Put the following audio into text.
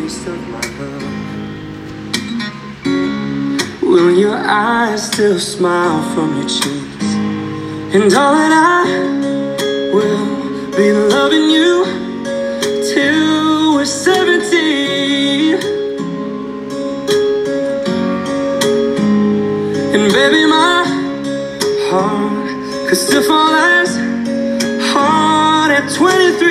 taste of my love? Will your eyes still smile from your cheeks? And all that I will be loving you till we're 17. And baby, my heart could still fall as hard at 23.